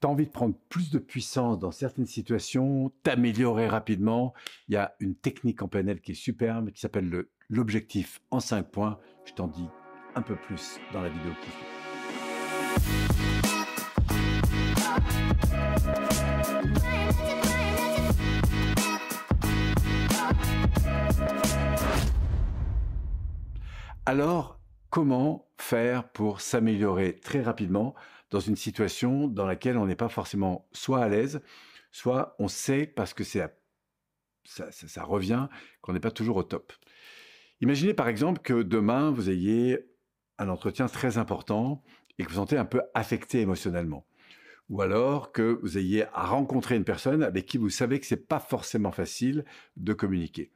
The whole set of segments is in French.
tu envie de prendre plus de puissance dans certaines situations, t'améliorer rapidement, il y a une technique en PNL qui est superbe, qui s'appelle l'objectif en 5 points. Je t'en dis un peu plus dans la vidéo qui suit. Alors, comment faire pour s'améliorer très rapidement? Dans une situation dans laquelle on n'est pas forcément soit à l'aise, soit on sait parce que c'est ça, ça, revient qu'on n'est pas toujours au top. Imaginez par exemple que demain vous ayez un entretien très important et que vous sentez un peu affecté émotionnellement. Ou alors que vous ayez à rencontrer une personne avec qui vous savez que c'est pas forcément facile de communiquer.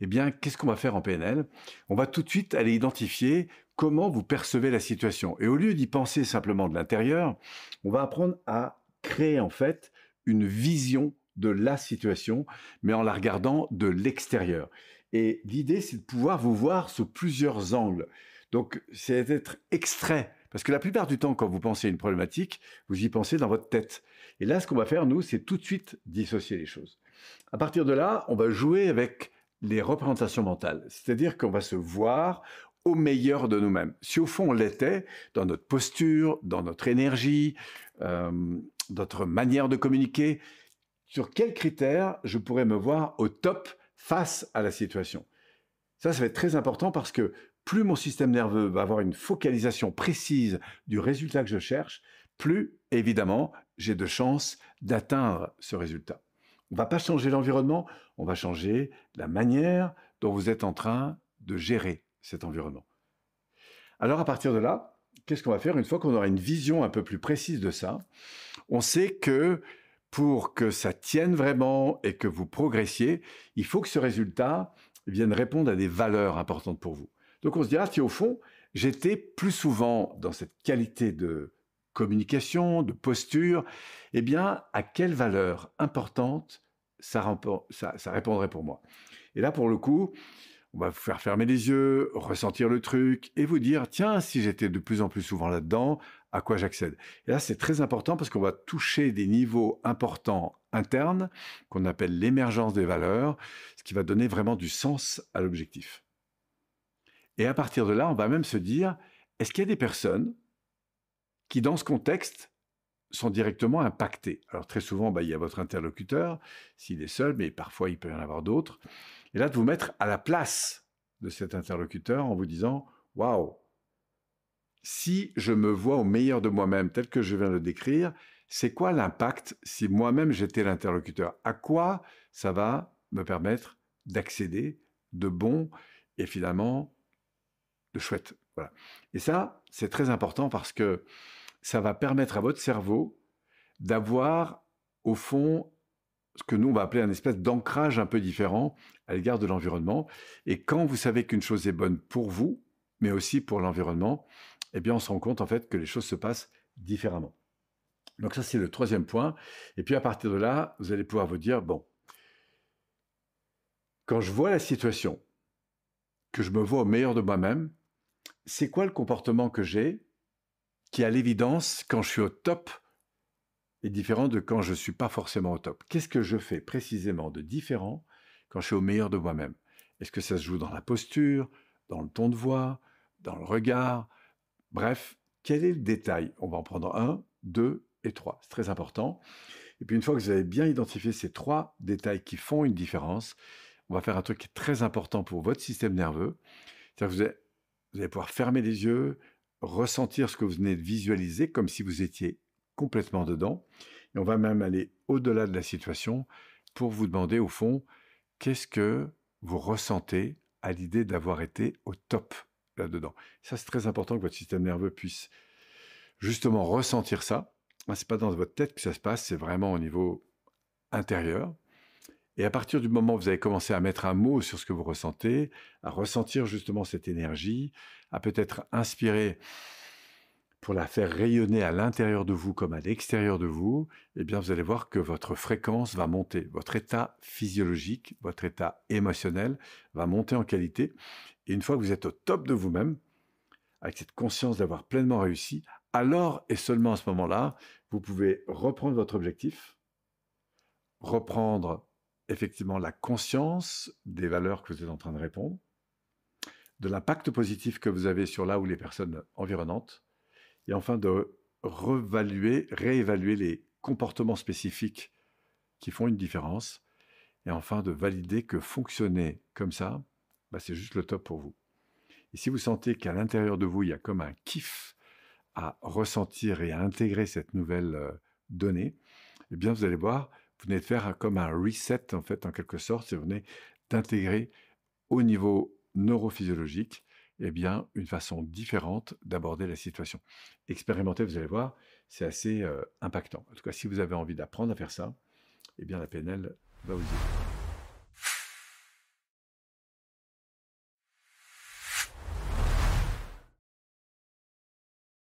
Eh bien, qu'est-ce qu'on va faire en PNL On va tout de suite aller identifier comment vous percevez la situation. Et au lieu d'y penser simplement de l'intérieur, on va apprendre à créer en fait une vision de la situation, mais en la regardant de l'extérieur. Et l'idée, c'est de pouvoir vous voir sous plusieurs angles. Donc, c'est d'être extrait. Parce que la plupart du temps, quand vous pensez à une problématique, vous y pensez dans votre tête. Et là, ce qu'on va faire, nous, c'est tout de suite dissocier les choses. À partir de là, on va jouer avec les représentations mentales. C'est-à-dire qu'on va se voir au meilleur de nous-mêmes. Si au fond on l'était, dans notre posture, dans notre énergie, euh, notre manière de communiquer, sur quels critères je pourrais me voir au top face à la situation? Ça, ça va être très important parce que plus mon système nerveux va avoir une focalisation précise du résultat que je cherche, plus, évidemment, j'ai de chances d'atteindre ce résultat. On ne va pas changer l'environnement, on va changer la manière dont vous êtes en train de gérer cet environnement. Alors à partir de là, qu'est-ce qu'on va faire une fois qu'on aura une vision un peu plus précise de ça? On sait que pour que ça tienne vraiment et que vous progressiez, il faut que ce résultat vienne répondre à des valeurs importantes pour vous. Donc on se dira, si au fond, j'étais plus souvent dans cette qualité de communication, de posture, eh bien, à quelle valeur importante ça, ça répondrait pour moi Et là, pour le coup, on va vous faire fermer les yeux, ressentir le truc et vous dire, tiens, si j'étais de plus en plus souvent là-dedans, à quoi j'accède? Et là, c'est très important parce qu'on va toucher des niveaux importants internes qu'on appelle l'émergence des valeurs, ce qui va donner vraiment du sens à l'objectif. Et à partir de là, on va même se dire, est-ce qu'il y a des personnes qui, dans ce contexte, sont directement impactées Alors très souvent, bah, il y a votre interlocuteur, s'il est seul, mais parfois il peut y en avoir d'autres. Et là, de vous mettre à la place de cet interlocuteur en vous disant, waouh, si je me vois au meilleur de moi-même tel que je viens de le décrire, c'est quoi l'impact si moi-même j'étais l'interlocuteur? À quoi ça va me permettre d'accéder de bon et finalement chouette voilà. Et ça, c'est très important parce que ça va permettre à votre cerveau d'avoir au fond ce que nous on va appeler un espèce d'ancrage un peu différent à l'égard de l'environnement. Et quand vous savez qu'une chose est bonne pour vous, mais aussi pour l'environnement, eh bien on se rend compte en fait que les choses se passent différemment. Donc ça c'est le troisième point. Et puis à partir de là, vous allez pouvoir vous dire bon, quand je vois la situation, que je me vois au meilleur de moi-même, c'est quoi le comportement que j'ai qui, à l'évidence, quand je suis au top, est différent de quand je ne suis pas forcément au top? Qu'est-ce que je fais précisément de différent quand je suis au meilleur de moi-même? Est-ce que ça se joue dans la posture, dans le ton de voix, dans le regard? Bref, quel est le détail? On va en prendre un, deux et trois. C'est très important. Et puis une fois que vous avez bien identifié ces trois détails qui font une différence, on va faire un truc qui est très important pour votre système nerveux. C'est-à-dire que vous vous allez pouvoir fermer les yeux, ressentir ce que vous venez de visualiser comme si vous étiez complètement dedans. Et on va même aller au-delà de la situation pour vous demander au fond qu'est-ce que vous ressentez à l'idée d'avoir été au top là-dedans. Ça, c'est très important que votre système nerveux puisse justement ressentir ça. C'est pas dans votre tête que ça se passe, c'est vraiment au niveau intérieur. Et à partir du moment où vous avez commencé à mettre un mot sur ce que vous ressentez, à ressentir justement cette énergie, à peut-être inspirer pour la faire rayonner à l'intérieur de vous comme à l'extérieur de vous, eh bien vous allez voir que votre fréquence va monter, votre état physiologique, votre état émotionnel va monter en qualité. Et une fois que vous êtes au top de vous-même, avec cette conscience d'avoir pleinement réussi, alors et seulement à ce moment-là, vous pouvez reprendre votre objectif, reprendre effectivement la conscience des valeurs que vous êtes en train de répondre, de l'impact positif que vous avez sur là ou les personnes environnantes, et enfin de revaluer, réévaluer les comportements spécifiques qui font une différence, et enfin de valider que fonctionner comme ça, bah, c'est juste le top pour vous. Et si vous sentez qu'à l'intérieur de vous, il y a comme un kiff à ressentir et à intégrer cette nouvelle euh, donnée, eh bien vous allez voir, vous venez de faire comme un reset en fait en quelque sorte, vous venez d'intégrer au niveau neurophysiologique eh bien, une façon différente d'aborder la situation. Expérimentez, vous allez voir, c'est assez euh, impactant. En tout cas, si vous avez envie d'apprendre à faire ça, eh bien, la PNL va vous aider.